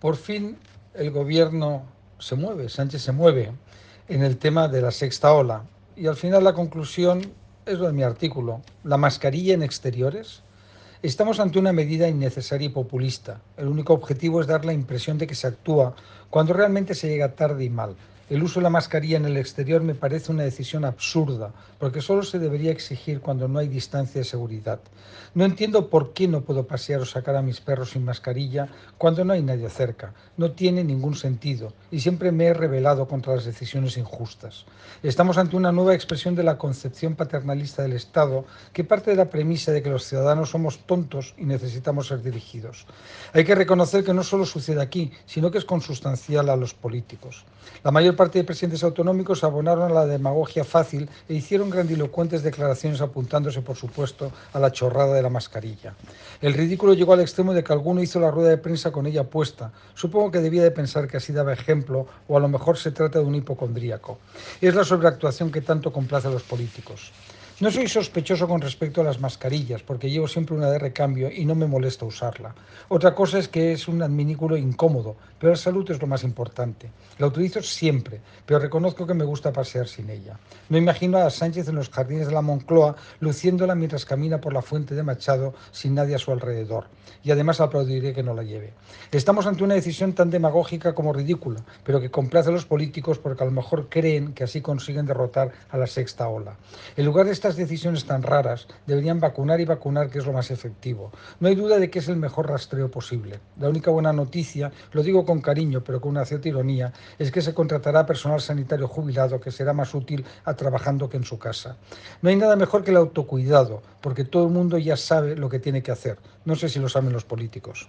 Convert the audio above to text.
Por fin el gobierno se mueve, Sánchez se mueve en el tema de la sexta ola. Y al final la conclusión es lo de mi artículo. La mascarilla en exteriores. Estamos ante una medida innecesaria y populista. El único objetivo es dar la impresión de que se actúa cuando realmente se llega tarde y mal. El uso de la mascarilla en el exterior me parece una decisión absurda, porque solo se debería exigir cuando no hay distancia de seguridad. No entiendo por qué no puedo pasear o sacar a mis perros sin mascarilla cuando no hay nadie cerca. No tiene ningún sentido y siempre me he rebelado contra las decisiones injustas. Estamos ante una nueva expresión de la concepción paternalista del Estado que parte de la premisa de que los ciudadanos somos tontos y necesitamos ser dirigidos. Hay que reconocer que no solo sucede aquí, sino que es consustancial a los políticos. La mayor parte de presidentes autonómicos abonaron a la demagogia fácil e hicieron grandilocuentes declaraciones apuntándose, por supuesto, a la chorrada de la mascarilla. El ridículo llegó al extremo de que alguno hizo la rueda de prensa con ella puesta. Supongo que debía de pensar que así daba ejemplo o a lo mejor se trata de un hipocondríaco. Es la sobreactuación que tanto complace a los políticos. No soy sospechoso con respecto a las mascarillas, porque llevo siempre una de recambio y no me molesta usarla. Otra cosa es que es un adminículo incómodo, pero la salud es lo más importante. La utilizo siempre, pero reconozco que me gusta pasear sin ella. No imagino a Sánchez en los jardines de la Moncloa luciéndola mientras camina por la fuente de Machado sin nadie a su alrededor. Y además aplaudiré que no la lleve. Estamos ante una decisión tan demagógica como ridícula, pero que complace a los políticos porque a lo mejor creen que así consiguen derrotar a la sexta ola. En lugar de estas decisiones tan raras, deberían vacunar y vacunar, que es lo más efectivo. No hay duda de que es el mejor rastreo posible. La única buena noticia, lo digo con cariño, pero con una cierta ironía, es que se contratará personal sanitario jubilado que será más útil a trabajando que en su casa. No hay nada mejor que el autocuidado, porque todo el mundo ya sabe lo que tiene que hacer. No sé si lo saben los políticos.